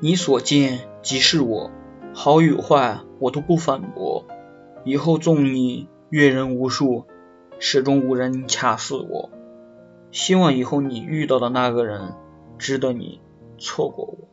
你所见即是我好与坏我都不反驳。以后纵你阅人无数始终无人恰似我。希望以后你遇到的那个人值得你错过我。